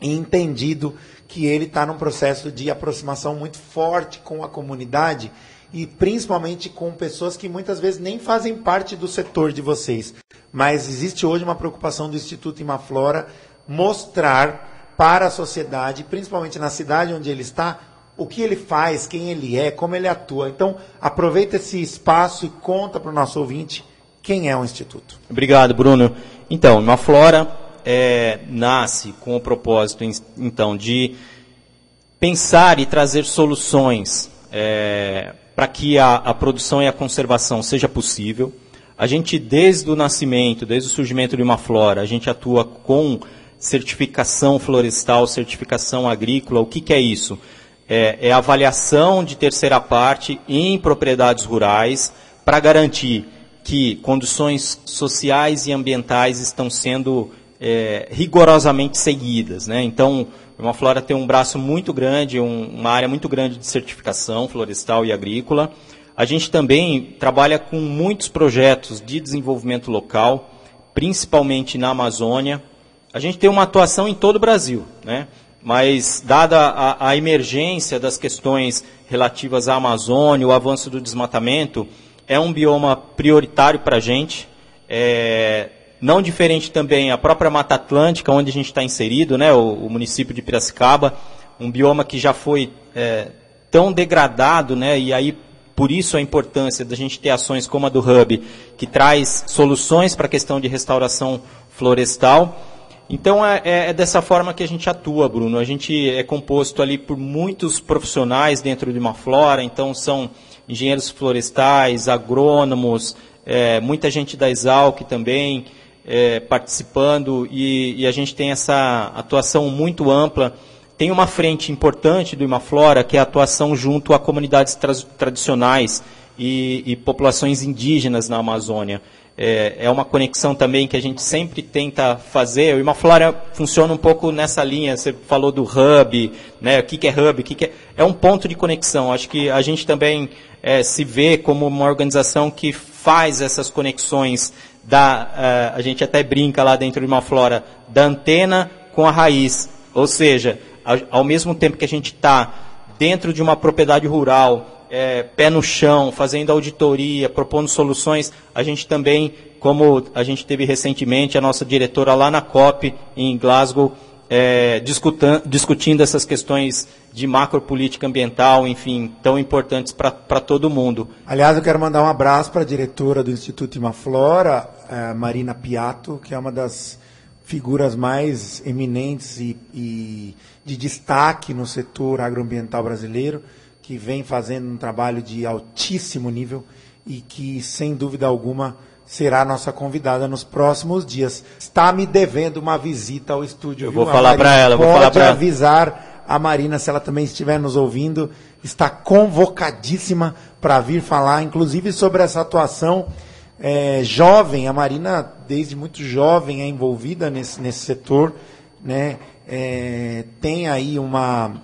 e entendido que ele está num processo de aproximação muito forte com a comunidade e principalmente com pessoas que muitas vezes nem fazem parte do setor de vocês. Mas existe hoje uma preocupação do Instituto Imaflora mostrar para a sociedade, principalmente na cidade onde ele está, o que ele faz, quem ele é, como ele atua. Então, aproveita esse espaço e conta para o nosso ouvinte quem é o Instituto. Obrigado, Bruno. Então, Imaflora é, nasce com o propósito, então, de pensar e trazer soluções é, para que a, a produção e a conservação seja possível. A gente, desde o nascimento, desde o surgimento de uma flora, a gente atua com certificação florestal, certificação agrícola. O que, que é isso? É, é avaliação de terceira parte em propriedades rurais para garantir que condições sociais e ambientais estão sendo é, rigorosamente seguidas. Né? Então, uma flora tem um braço muito grande, um, uma área muito grande de certificação florestal e agrícola. A gente também trabalha com muitos projetos de desenvolvimento local, principalmente na Amazônia. A gente tem uma atuação em todo o Brasil, né? mas dada a, a emergência das questões relativas à Amazônia, o avanço do desmatamento, é um bioma prioritário para a gente. É, não diferente também a própria Mata Atlântica, onde a gente está inserido, né, o, o, município de Piracicaba, um bioma que já foi é, tão degradado, né, e aí por isso a importância da gente ter ações como a do Hub, que traz soluções para a questão de restauração florestal. Então é, é, é, dessa forma que a gente atua, Bruno. A gente é composto ali por muitos profissionais dentro de uma flora, então são engenheiros florestais, agrônomos, é, muita gente da Exalc também é, participando e, e, a gente tem essa atuação muito ampla. Tem uma frente importante do Imaflora, que é a atuação junto a comunidades tra tradicionais e, e populações indígenas na Amazônia é, é, uma conexão também que a gente sempre tenta fazer. O Imaflora funciona um pouco nessa linha. Você falou do hub, né? O que, que é hub? O que, que é? É um ponto de conexão. Acho que a gente também é, se vê como uma organização que faz essas conexões da, uh, a gente até brinca lá dentro de uma flora, da antena com a raiz. Ou seja, ao mesmo tempo que a gente está dentro de uma propriedade rural, é, pé no chão, fazendo auditoria, propondo soluções. A gente também, como a gente teve recentemente, a nossa diretora lá na COP, em Glasgow, é, discutindo essas questões de macropolítica ambiental, enfim, tão importantes para todo mundo. Aliás, eu quero mandar um abraço para a diretora do Instituto Imaflora, é, Marina Piatto, que é uma das figuras mais eminentes e, e de destaque no setor agroambiental brasileiro que vem fazendo um trabalho de altíssimo nível e que, sem dúvida alguma, será nossa convidada nos próximos dias. Está me devendo uma visita ao estúdio. Eu vou falar para ela, vou falar para avisar a Marina, se ela também estiver nos ouvindo, está convocadíssima para vir falar, inclusive sobre essa atuação é, jovem. A Marina, desde muito jovem, é envolvida nesse, nesse setor, né? É, tem aí uma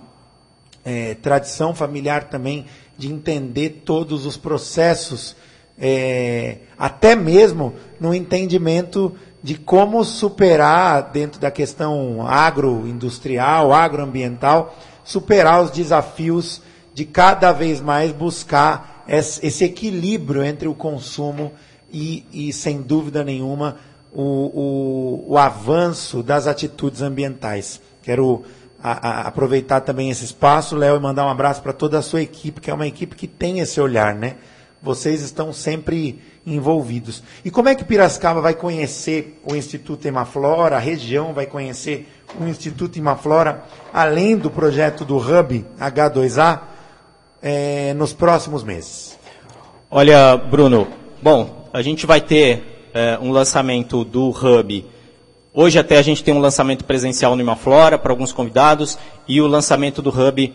é, tradição familiar também de entender todos os processos, é, até mesmo no entendimento de como superar, dentro da questão agroindustrial, agroambiental, superar os desafios de cada vez mais buscar esse equilíbrio entre o consumo e, e sem dúvida nenhuma, o, o, o avanço das atitudes ambientais. Quero a, a aproveitar também esse espaço, Léo, e mandar um abraço para toda a sua equipe, que é uma equipe que tem esse olhar, né? Vocês estão sempre envolvidos. E como é que Piracicaba vai conhecer o Instituto Imaflora, a região vai conhecer o Instituto Imaflora, além do projeto do Hub H2A, é, nos próximos meses? Olha, Bruno, bom, a gente vai ter é, um lançamento do Hub Hoje até a gente tem um lançamento presencial no Imaflora para alguns convidados e o lançamento do Hub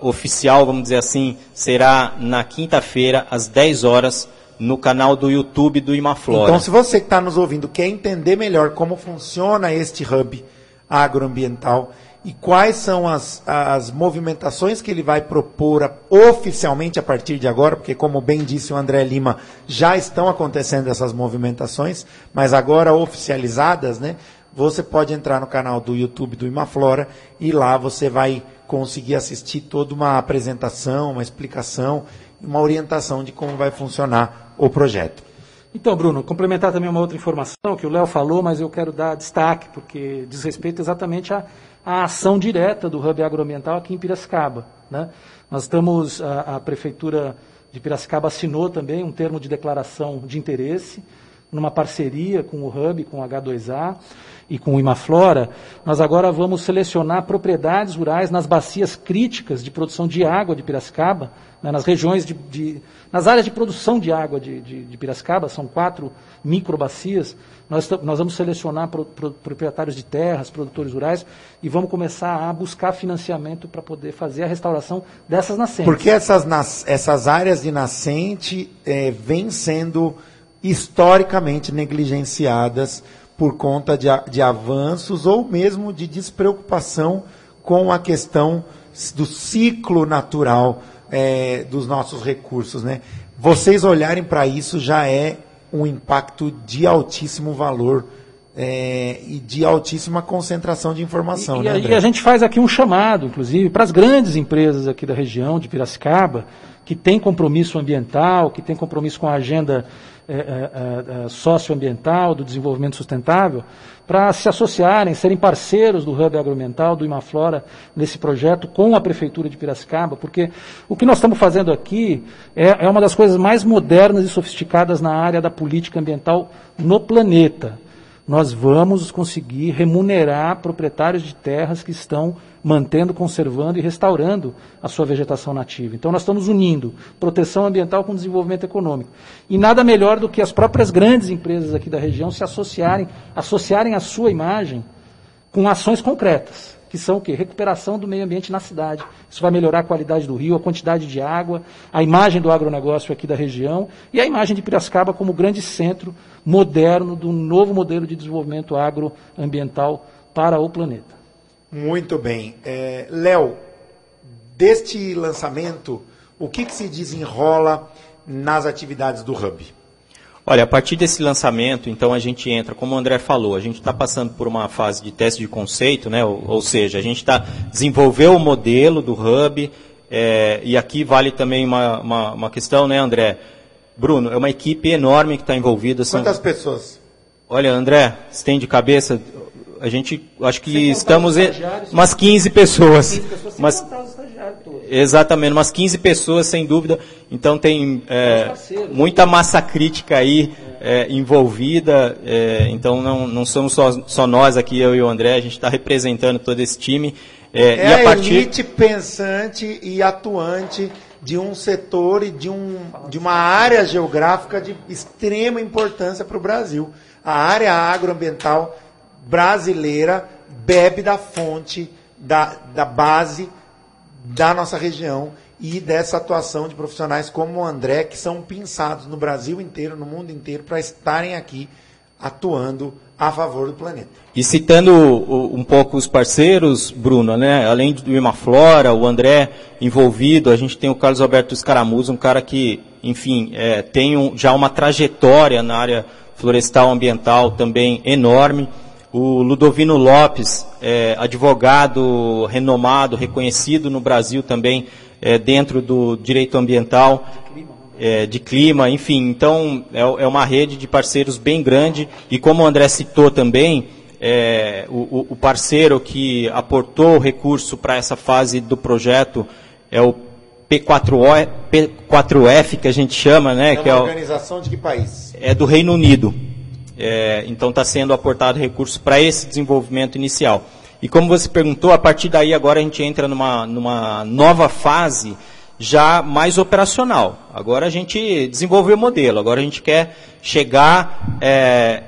oficial, vamos dizer assim, será na quinta-feira às 10 horas no canal do YouTube do Imaflora. Então, se você que está nos ouvindo quer entender melhor como funciona este hub agroambiental e quais são as, as movimentações que ele vai propor a, oficialmente a partir de agora, porque, como bem disse o André Lima, já estão acontecendo essas movimentações, mas agora oficializadas, né? Você pode entrar no canal do YouTube do Imaflora e lá você vai conseguir assistir toda uma apresentação, uma explicação, uma orientação de como vai funcionar o projeto. Então, Bruno, complementar também uma outra informação que o Léo falou, mas eu quero dar destaque, porque diz respeito exatamente à, à ação direta do Hub Agroambiental aqui em Piracicaba. Né? Nós estamos, a, a Prefeitura de Piracicaba assinou também um termo de declaração de interesse, numa parceria com o Hub, com o H2A e com o Imaflora, nós agora vamos selecionar propriedades rurais nas bacias críticas de produção de água de Piracicaba, né, nas regiões de, de, nas áreas de produção de água de, de, de Piracicaba, são quatro microbacias, nós, nós vamos selecionar pro, pro, proprietários de terras, produtores rurais, e vamos começar a buscar financiamento para poder fazer a restauração dessas nascentes. Porque essas, nas, essas áreas de nascente é, vêm sendo historicamente negligenciadas por conta de, de avanços ou mesmo de despreocupação com a questão do ciclo natural é, dos nossos recursos. Né? Vocês olharem para isso já é um impacto de altíssimo valor é, e de altíssima concentração de informação. E, né, e a gente faz aqui um chamado, inclusive, para as grandes empresas aqui da região de Piracicaba, que tem compromisso ambiental, que tem compromisso com a agenda é, é, é, socioambiental, do desenvolvimento sustentável, para se associarem, serem parceiros do Hub Agroambiental, do Imaflora, nesse projeto com a Prefeitura de Piracicaba, porque o que nós estamos fazendo aqui é, é uma das coisas mais modernas e sofisticadas na área da política ambiental no planeta nós vamos conseguir remunerar proprietários de terras que estão mantendo, conservando e restaurando a sua vegetação nativa. Então nós estamos unindo proteção ambiental com desenvolvimento econômico. E nada melhor do que as próprias grandes empresas aqui da região se associarem, associarem a sua imagem com ações concretas que são o quê? Recuperação do meio ambiente na cidade. Isso vai melhorar a qualidade do rio, a quantidade de água, a imagem do agronegócio aqui da região e a imagem de Piracicaba como grande centro moderno do novo modelo de desenvolvimento agroambiental para o planeta. Muito bem. É, Léo, deste lançamento, o que, que se desenrola nas atividades do Hub? Olha, a partir desse lançamento, então a gente entra, como o André falou, a gente está passando por uma fase de teste de conceito, né? ou, ou seja, a gente está desenvolveu o modelo do Hub, é, e aqui vale também uma, uma, uma, questão, né, André? Bruno, é uma equipe enorme que está envolvida. Quantas são... pessoas? Olha, André, você tem de cabeça, a gente, acho que estamos em umas 15 pessoas. 15 pessoas mas, Exatamente, umas 15 pessoas, sem dúvida. Então tem é, muita massa crítica aí é, envolvida. É, então não, não somos só, só, nós aqui, eu e o André, a gente está representando todo esse time. É, é e a, a partir... elite pensante e atuante de um setor e de, um, de uma área geográfica de extrema importância para o Brasil. A área agroambiental brasileira bebe da fonte, da, da base da nossa região e dessa atuação de profissionais como o André, que são pensados no Brasil inteiro, no mundo inteiro, para estarem aqui atuando a favor do planeta. E citando um pouco os parceiros, Bruno, né, além do Imaflora, o André envolvido, a gente tem o Carlos Alberto Escaramuza, um cara que, enfim, é, tem um, já uma trajetória na área florestal ambiental também enorme o Ludovino Lopes, é, advogado renomado, reconhecido no Brasil também, é, dentro do direito ambiental, é, de clima, enfim. Então, é, é, uma rede de parceiros bem grande. E como o André citou também, é, o, o, parceiro que aportou o recurso para essa fase do projeto é o P4O, P4F, que a gente chama, né? É uma que é organização de que país? É do Reino Unido. É, então está sendo aportado recursos para esse desenvolvimento inicial. E como você perguntou, a partir daí agora a gente entra numa, numa nova fase já mais operacional. Agora a gente desenvolveu o modelo, agora a gente quer chegar é,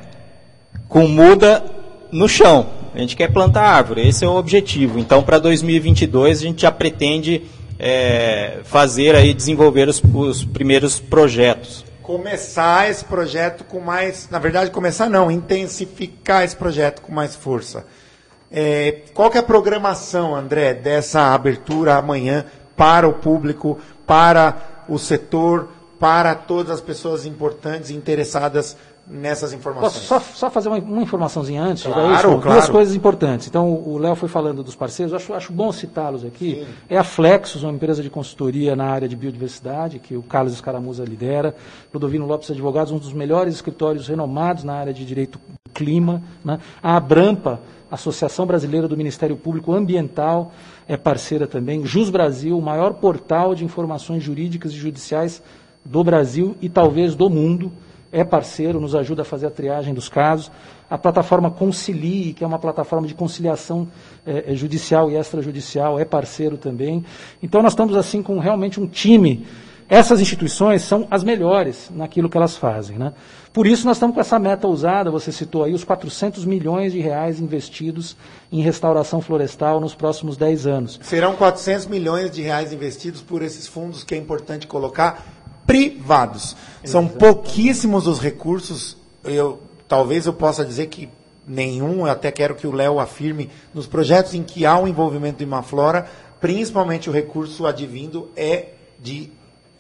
com muda no chão. A gente quer plantar árvore, esse é o objetivo. Então, para 2022, a gente já pretende é, fazer aí, desenvolver os, os primeiros projetos começar esse projeto com mais, na verdade começar não, intensificar esse projeto com mais força. É, qual que é a programação, André, dessa abertura amanhã para o público, para o setor, para todas as pessoas importantes e interessadas nessas informações. Posso só, só fazer uma, uma informaçãozinha antes? Claro, isso, claro. Duas coisas importantes. Então, o Léo foi falando dos parceiros, acho, acho bom citá-los aqui. Sim. É a Flexus, uma empresa de consultoria na área de biodiversidade, que o Carlos Escaramuza lidera. Ludovino Lopes Advogados, um dos melhores escritórios renomados na área de direito do clima. Né? A Abrampa, Associação Brasileira do Ministério Público Ambiental, é parceira também. Jus Brasil, o maior portal de informações jurídicas e judiciais do Brasil e talvez do mundo é parceiro, nos ajuda a fazer a triagem dos casos. A plataforma Concilie, que é uma plataforma de conciliação é, judicial e extrajudicial, é parceiro também. Então nós estamos assim com realmente um time. Essas instituições são as melhores naquilo que elas fazem. Né? Por isso nós estamos com essa meta ousada, você citou aí, os 400 milhões de reais investidos em restauração florestal nos próximos 10 anos. Serão 400 milhões de reais investidos por esses fundos que é importante colocar privados. São pouquíssimos os recursos. Eu, talvez eu possa dizer que nenhum, eu até quero que o Léo afirme, nos projetos em que há um envolvimento de Maflora, principalmente o recurso advindo é de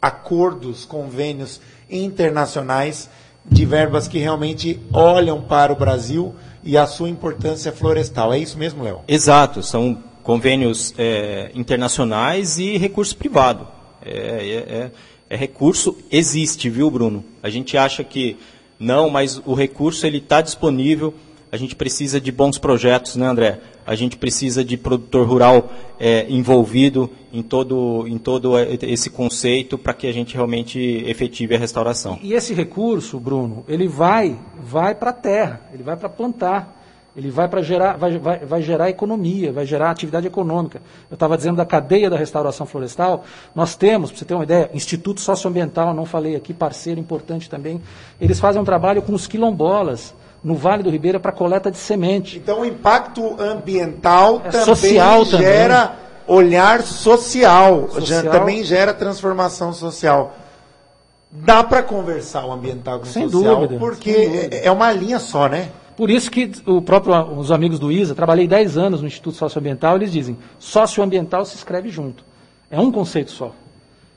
acordos, convênios internacionais de verbas que realmente olham para o Brasil e a sua importância florestal. É isso mesmo, Léo? Exato, são convênios é, internacionais e recurso privado. É, é, é, é recurso existe, viu, Bruno? A gente acha que não, mas o recurso ele está disponível. A gente precisa de bons projetos, né, André? A gente precisa de produtor rural é, envolvido em todo, em todo esse conceito para que a gente realmente efetive a restauração. E esse recurso, Bruno, ele vai, vai para a terra, ele vai para plantar. Ele vai para gerar, vai, vai, vai gerar economia, vai gerar atividade econômica. Eu estava dizendo da cadeia da restauração florestal. Nós temos, para você ter uma ideia, Instituto Socioambiental, não falei aqui, parceiro importante também. Eles fazem um trabalho com os quilombolas no Vale do Ribeira para coleta de semente. Então o impacto ambiental É também social gera olhar social, Social. também gera transformação social. Dá para conversar o ambiental com o Sem social, dúvida, porque sem dúvida. é é uma linha só, né? Por isso que o próprio, os amigos do ISA, trabalhei 10 anos no Instituto Socioambiental, eles dizem, socioambiental se escreve junto. É um conceito só.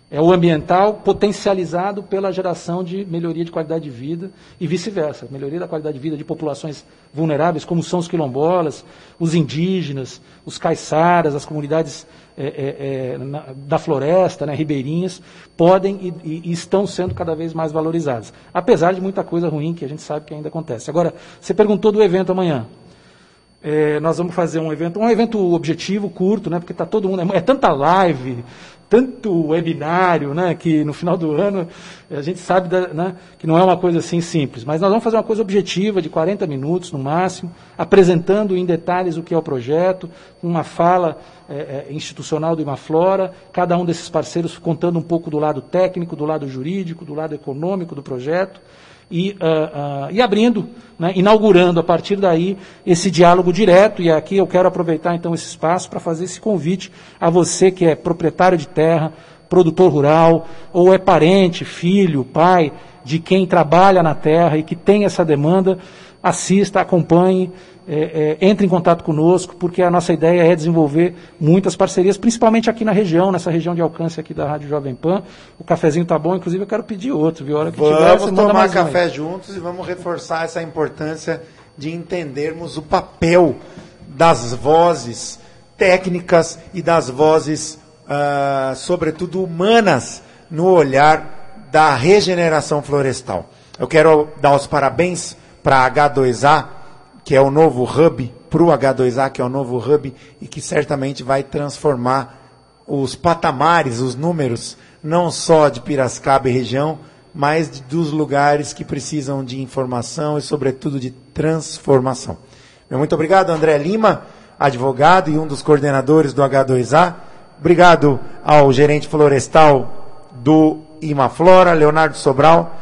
É o ambiental potencializado pela geração de melhoria de qualidade de vida e vice-versa. Melhoria da qualidade de vida de populações vulneráveis, como são os quilombolas, os indígenas, os caiçaras, as comunidades é, é, é, na- da floresta, né, ribeirinhas, podem e, e- estão sendo cada vez mais valorizadas. Apesar de muita coisa ruim que a gente sabe que ainda acontece. Agora, você perguntou do evento amanhã. É, nós vamos fazer um evento, um evento objetivo, curto, né? Porque está todo mundo. É, é tanta live, tanto webinário, né? Que no final do ano a gente sabe da- né, que não é uma coisa assim simples. Mas nós vamos fazer uma coisa objetiva, de 40 minutos no máximo, apresentando em detalhes o que é o projeto, uma fala é, é, institucional do Imaflora, cada um desses parceiros contando um pouco do lado técnico, do lado jurídico, do lado econômico do projeto e, ah, ah, e abrindo, né, inaugurando a partir daí esse diálogo direto. E aqui eu quero aproveitar então esse espaço para fazer esse convite a você que é proprietário de terra, produtor rural, ou é parente, filho, pai de quem trabalha na terra e que tem essa demanda, assista, acompanhe, é, é, entre em contato conosco, porque a nossa ideia é desenvolver muitas parcerias, principalmente aqui na região, nessa região de alcance aqui da Rádio Jovem Pan. O cafezinho tá bom, inclusive eu quero pedir outro, viu? A hora que tiver, Vamos você manda tomar um café juntos e vamos reforçar essa importância de entendermos o papel das vozes técnicas e das vozes, ah, sobretudo humanas, no olhar da regeneração florestal. Eu quero dar os parabéns para a H2A, que é o novo hub, para o H2A, que é o novo hub, e que certamente vai transformar os patamares, os números, não só de Piracicaba e região, mas dos lugares que precisam de informação e, sobretudo, de transformação. Muito obrigado, André Lima, advogado e um dos coordenadores do H2A. Obrigado ao gerente florestal do Imaflora, Leonardo Sobral.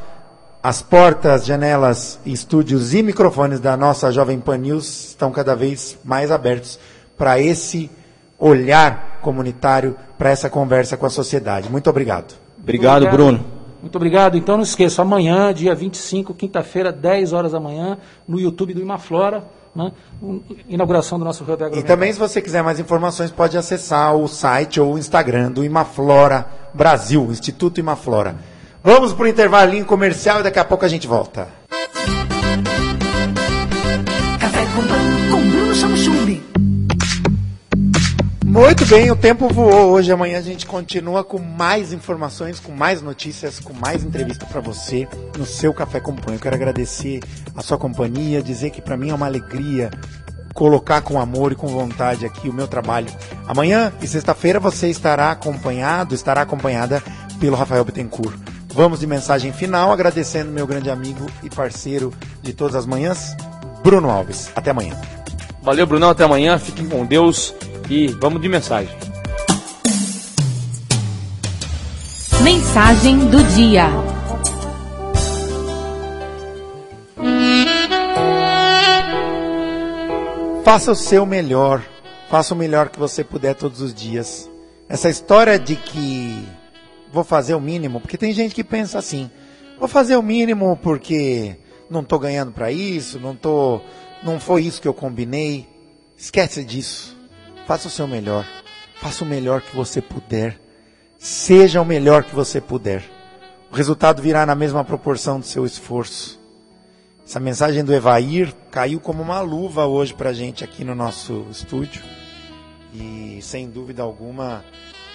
As portas, janelas, estúdios e microfones da nossa Jovem Pan News estão cada vez mais abertos para esse olhar comunitário, para essa conversa com a sociedade. Muito obrigado. Obrigado, Muito Bruno. Muito obrigado. Então não esqueça, amanhã, dia 25, quinta-feira, 10 horas da manhã, no YouTube do Imaflora, né? inauguração do nosso Hub E também, se você quiser mais informações, pode acessar o site ou o Instagram do Imaflora Brasil, Instituto Imaflora. Vamos para o intervalinho comercial e daqui a pouco a gente volta. Café com com Bruno. Muito bem, o tempo voou. Hoje amanhã a gente continua com mais informações, com mais notícias, com mais entrevista para você no seu Café com Pão. Eu quero agradecer a sua companhia, dizer que para mim é uma alegria colocar com amor e com vontade aqui o meu trabalho. Amanhã e sexta-feira você estará acompanhado, estará acompanhada pelo Rafael Bittencourt. Vamos de mensagem final, agradecendo meu grande amigo e parceiro de todas as manhãs, Bruno Alves. Até amanhã. Valeu, Brunão. Até amanhã. Fiquem com Deus e vamos de mensagem. Mensagem do dia. Faça o seu melhor. Faça o melhor que você puder todos os dias. Essa história de que vou fazer o mínimo, porque tem gente que pensa assim: vou fazer o mínimo porque não estou ganhando para isso, não tô, não foi isso que eu combinei. Esquece disso. Faça o seu melhor. Faça o melhor que você puder. Seja o melhor que você puder. O resultado virá na mesma proporção do seu esforço. Essa mensagem do Evair caiu como uma luva hoje para gente aqui no nosso estúdio. E sem dúvida alguma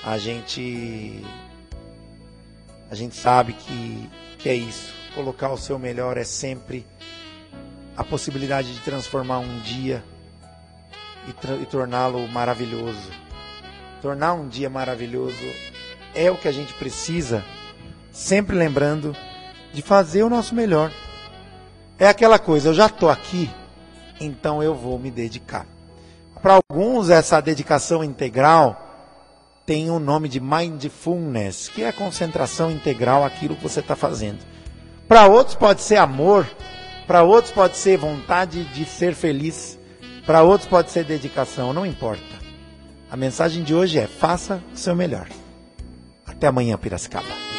a gente A gente sabe que, que é isso. Colocar o seu melhor é sempre a possibilidade de transformar um dia e, e torná-lo maravilhoso. Tornar um dia maravilhoso é o que a gente precisa, sempre lembrando de fazer o nosso melhor. É aquela coisa, eu já estou aqui, então eu vou me dedicar. Para alguns, essa dedicação integral tem o nome de mindfulness, que é a concentração integral aquilo que você está fazendo. Para outros pode ser amor, para outros pode ser vontade de ser feliz, para outros pode ser dedicação, não importa. A mensagem de hoje é: faça o seu melhor. Até amanhã, Piracicaba.